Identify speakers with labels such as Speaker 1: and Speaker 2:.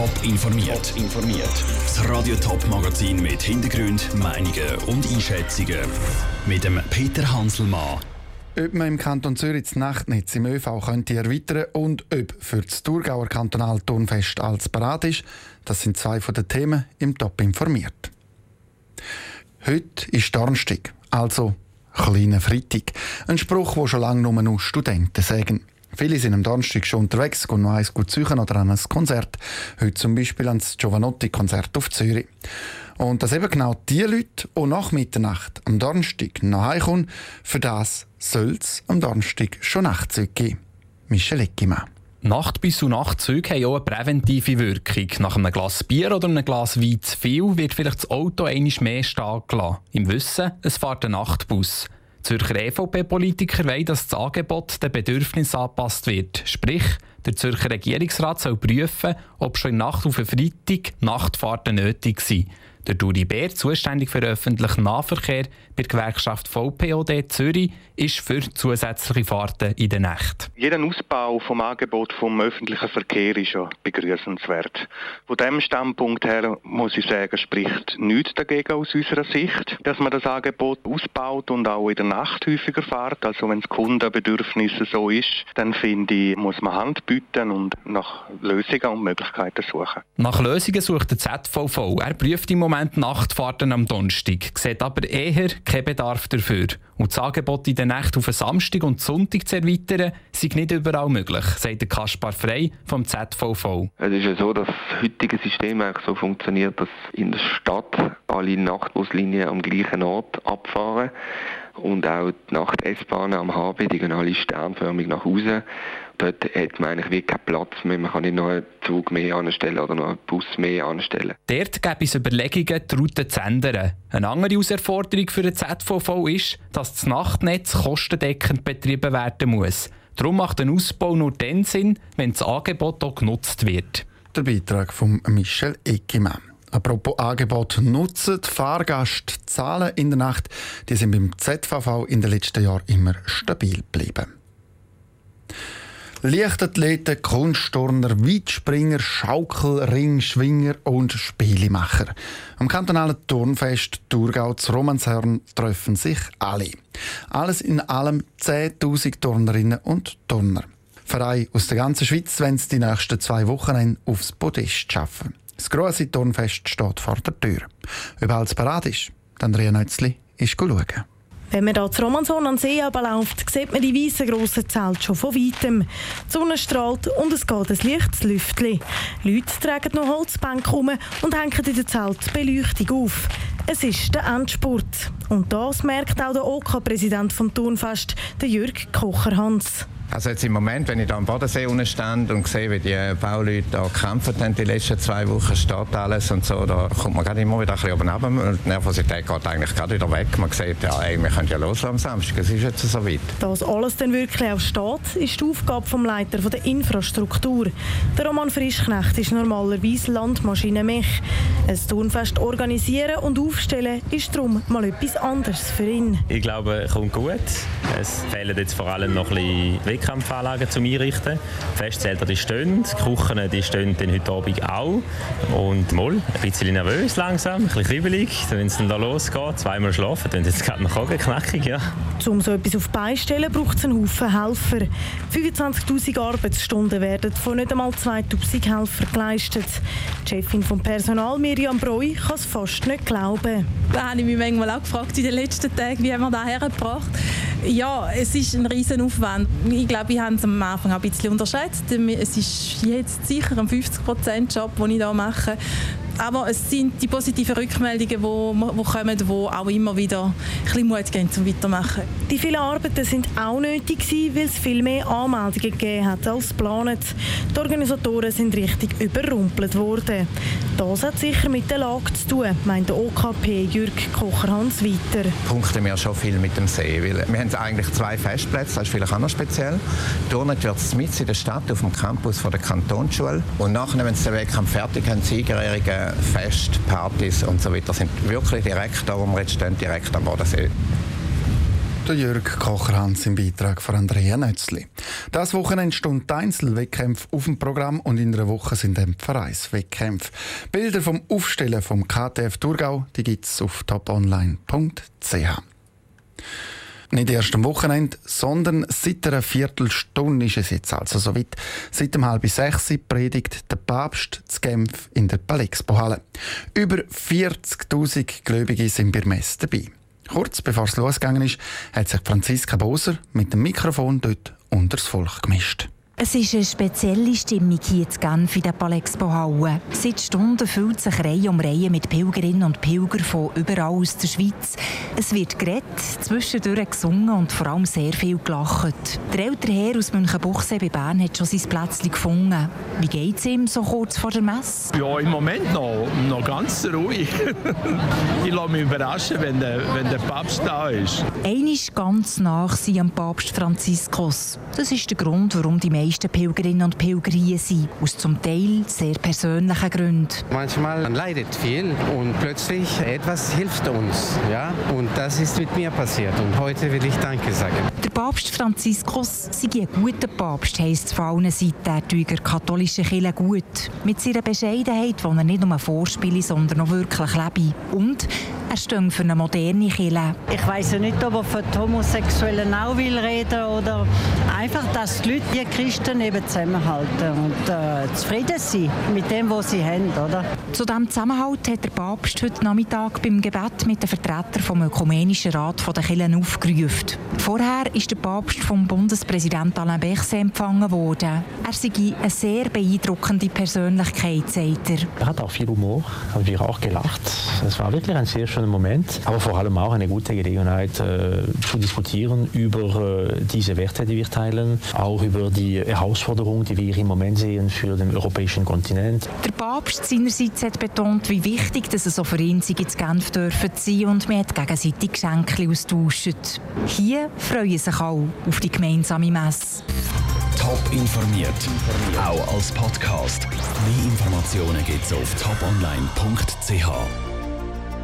Speaker 1: Top informiert. informiert. Das Radio Top Magazin mit Hintergrund, Meinungen und Einschätzungen mit dem Peter Hanselmann.
Speaker 2: Ob man im Kanton Zürich das Nachtnetz im ÖV könnte erweitern und ob für das Thurgauer Kantonalturnfest als parat ist, das sind zwei von den Themen im Top informiert. Heute ist Donnerstag, also kleiner Freitag. Ein Spruch, wo schon lange nur noch Studenten sagen. Viele sind am Donnerstag schon unterwegs, gehen noch eins gut suchen oder an ein Konzert. Heute zum Beispiel ans Giovanotti-Konzert auf Zürich. Und dass eben genau die Leute, die nach Mitternacht am Donnerstag nach Hause kommen, für das soll es am Donnerstag schon Nachtzüge geben. Michel Eckimann.
Speaker 3: Nachtbus und Nachtzüge haben auch eine präventive Wirkung. Nach einem Glas Bier oder einem Glas Wein zu viel wird vielleicht das Auto einmal mehr stehen gelassen. Im Wissen, es fährt ein Nachtbus. Zürcher EVP-Politiker wollen, dass das Angebot den Bedürfnissen angepasst wird. Sprich, der Zürcher Regierungsrat soll prüfen, ob schon in Nacht auf einen Freitag Nachtfahrten nötig sind. Der Duri Bär, zuständig für öffentlichen Nahverkehr bei der Gewerkschaft VPOD Zürich, ist für zusätzliche Fahrten in der Nacht.
Speaker 4: Jeder Ausbau vom Angebot vom öffentlichen Verkehr ist ja begrüßenswert. Von dem Standpunkt her muss ich sagen, spricht nichts dagegen aus unserer Sicht, dass man das Angebot ausbaut und auch in der Nacht häufiger fährt. Also wenn das Kundenbedürfnis so ist, dann finde ich, muss man Hand bieten und nach Lösungen und Möglichkeiten suchen.
Speaker 3: Nach Lösungen sucht der ZVV. Er prüft im Moment Nachtfahrten am Donnerstag, sieht aber eher keinen Bedarf dafür. Und das Angebot in der Nacht auf Samstag und Sonntag zu erweitern, sei nicht überall möglich, sagt Kaspar Frey vom ZVV.
Speaker 5: Es ist ja so, dass das heutige System eigentlich so funktioniert, dass in der Stadt alle Nachtbuslinien am gleichen Ort abfahren und auch die Nacht-S-Bahnen am HB, die gehen alle sternförmig nach Hause dort hat man eigentlich wirklich keinen Platz mehr. Man kann nicht noch einen Zug mehr anstellen oder noch einen Bus mehr anstellen.
Speaker 3: Dort gibt es Überlegungen, die Route zu ändern. Eine andere Herausforderung für den ZVV ist, dass das Nachtnetz kostendeckend betrieben werden muss. Darum macht ein Ausbau nur dann Sinn, wenn das Angebot auch genutzt wird.
Speaker 2: Der Beitrag von Michel Eckimann. Apropos Angebot nutzen, Fahrgastzahlen in der Nacht die sind beim ZVV in den letzten Jahren immer stabil geblieben. Leichtathleten, Kunstturner, Weitspringer, Schaukel, Ringschwinger und Spielemacher. Am kantonalen Turnfest Thurgau zu Romanshorn treffen sich alle. Alles in allem 10.000 Turnerinnen und Turner. Vereine aus der ganzen Schweiz es die nächsten zwei Wochen aufs Podest schaffen. Das grosse Turnfest steht vor der Tür. Ob alles parat ist, dann Andrea Nötzli ist schauen.
Speaker 6: Wenn man hier zu Romanson an See läuft, sieht man die weißen grossen Zelte schon von weitem. Die Sonne strahlt und es geht ein leichtes Lüftchen. Leute tragen noch Holzbänke um und hängen in der Zelt Beleuchtung auf. Es ist der Endspurt. Und das merkt auch der OK-Präsident OK vom Turnfest, Jürg Kocher-Hans.
Speaker 7: Also jetzt im Moment, wenn ich da am Bodensee stand und sehe, wie die Bauleute da gekämpft haben die letzten zwei Wochen, steht alles und so, da kommt man gerade immer wieder ein bisschen oben runter und die Nervosität geht eigentlich gerade wieder weg. Man sieht, ja, ey, wir können ja los am Samstag, es ist jetzt so weit.
Speaker 6: Dass alles dann wirklich auch steht, ist die Aufgabe vom Leiter der Infrastruktur. Der Roman Frischknecht ist normalerweise Landmaschinenmech. Ein Turnfest organisieren und aufstellen ist darum mal etwas anderes für ihn.
Speaker 8: Ich glaube, es kommt gut. Es fehlen jetzt vor allem noch ein bisschen Wettkampfanlagen zum Einrichten. Die Festzelter die stehen, die Küchen die stehen dann heute Abend auch. Und mal, ein bisschen nervös langsam, ein bisschen kribbelig. Wenn es dann da losgeht, zweimal schlafen, dann ist es gerade noch knackig. Ja.
Speaker 6: Um so etwas auf die Beine stellen, braucht es einen Haufen Helfer. 25'000 Arbeitsstunden werden von nicht einmal 2'000 Helfern geleistet. Die Chefin vom Personal, Miriam Breu, kann es fast nicht glauben.
Speaker 9: Da habe ich mich manchmal auch gefragt in den letzten Tagen, wie haben wir das hergebracht. Ja, es ist ein riesen Aufwand. Ich glaube, ich habe es am Anfang ein bisschen unterschätzt. Es ist jetzt sicher ein 50%-Job, den ich hier mache. Aber es sind die positiven Rückmeldungen, die, die kommen, die auch immer wieder ein bisschen Mut geben zum Weitermachen.
Speaker 6: Die vielen Arbeiten sind auch nötig gewesen, weil es viel mehr Anmeldungen gegeben hat als geplant. Die Organisatoren sind richtig überrumpelt worden. Das hat sicher mit der Lage zu tun, meint der OKP Jürg Kocher-Hans weiter.
Speaker 7: Punkten wir schon viel mit dem See, weil wir haben eigentlich zwei Festplätze, das ist vielleicht auch noch speziell. Turnen wird es mit in der Stadt auf dem Campus von der Kantonsschule und nachher, wenn sie den Wettkampf fertig haben, Siegerehrungen Fest, Partys und so weiter sind wirklich direkt da, wo wir jetzt stehen, direkt am Bodensee.
Speaker 2: Der Jörg Kocherhans im Beitrag von Andrea Nötzli. Das Wochenende stund Einzelwettkämpfe auf dem Programm und in einer Woche sind dann Vereinswettkämpfe. Bilder vom Aufstellen vom KTF Thurgau gibt es auf toponline.ch. Nicht erst am Wochenende, sondern seit einer Viertelstunde ist es jetzt also soweit. Seit um halb sechs predigt der Papst zu Genf in der Palexpo-Halle. Über 40.000 Gläubige sind bei Mess dabei. Kurz bevor es losgegangen ist, hat sich Franziska Boser mit dem Mikrofon dort unter das Volk gemischt.
Speaker 10: Es ist eine spezielle Stimmung hier in Genf in der Palexpo-Halle. Seit Stunden füllt sich Reihe um Reihe mit Pilgerinnen und Pilgern von überall aus der Schweiz. Es wird geredet, zwischendurch gesungen und vor allem sehr viel gelacht. Der ältere Herr aus Münchenbuchsee bei Bern hat schon sein Plätzchen gefunden. Wie geht es ihm so kurz vor der Messe?
Speaker 11: Ja, im Moment noch, noch ganz ruhig. ich lasse mich überraschen, wenn der, wenn der Papst da ist.
Speaker 10: Ist ganz nach am Papst Franziskus. Das ist der Grund, warum die meisten meisten Pilgerinnen und Pilger hier sind, aus zum Teil sehr persönlichen Gründen.
Speaker 12: Manchmal leidet viel und plötzlich etwas hilft uns. Ja? Und das ist mit mir passiert und heute will ich Danke sagen.
Speaker 10: Der Papst Franziskus sei ein guter Papst, heisst es von allen Seiten der katholischen Kirche gut. Mit seiner Bescheidenheit, die er nicht nur vorspiele, sondern auch wirklich lebe. Und er steht für eine moderne Kirche.
Speaker 13: Ich weiß ja nicht, ob er von den Homosexuellen auch will reden oder einfach, dass die Leute, die Christen eben zusammenhalten und äh, zufrieden sind mit dem, was sie haben. Oder?
Speaker 10: Zu diesem Zusammenhalt hat der Papst heute Nachmittag beim Gebet mit den Vertretern vom Ökumenischen Rat der Kirchen aufgerufen. Vorher ist der Papst vom Bundespräsident Alain Berset empfangen worden. Er sei eine sehr beeindruckende Persönlichkeit, sagt er.
Speaker 14: Er hat auch viel Humor, haben wir auch gelacht. Es war wirklich ein sehr schöner Moment, aber vor allem auch eine gute Gelegenheit äh, zu diskutieren über äh, diese Werte, die wir teilen, auch über die Herausforderungen, die wir im Moment sehen für den europäischen Kontinent.
Speaker 10: Der Papst seinerseits hat betont, wie wichtig dass es so für ihn sei, zu Genf dürfen sein und man hat gegenseitig Geschenke austauschen. Hier freuen sich auch auf die gemeinsame Messe.
Speaker 1: Top informiert, auch als Podcast. Mehr Informationen gibt es auf toponline.ch.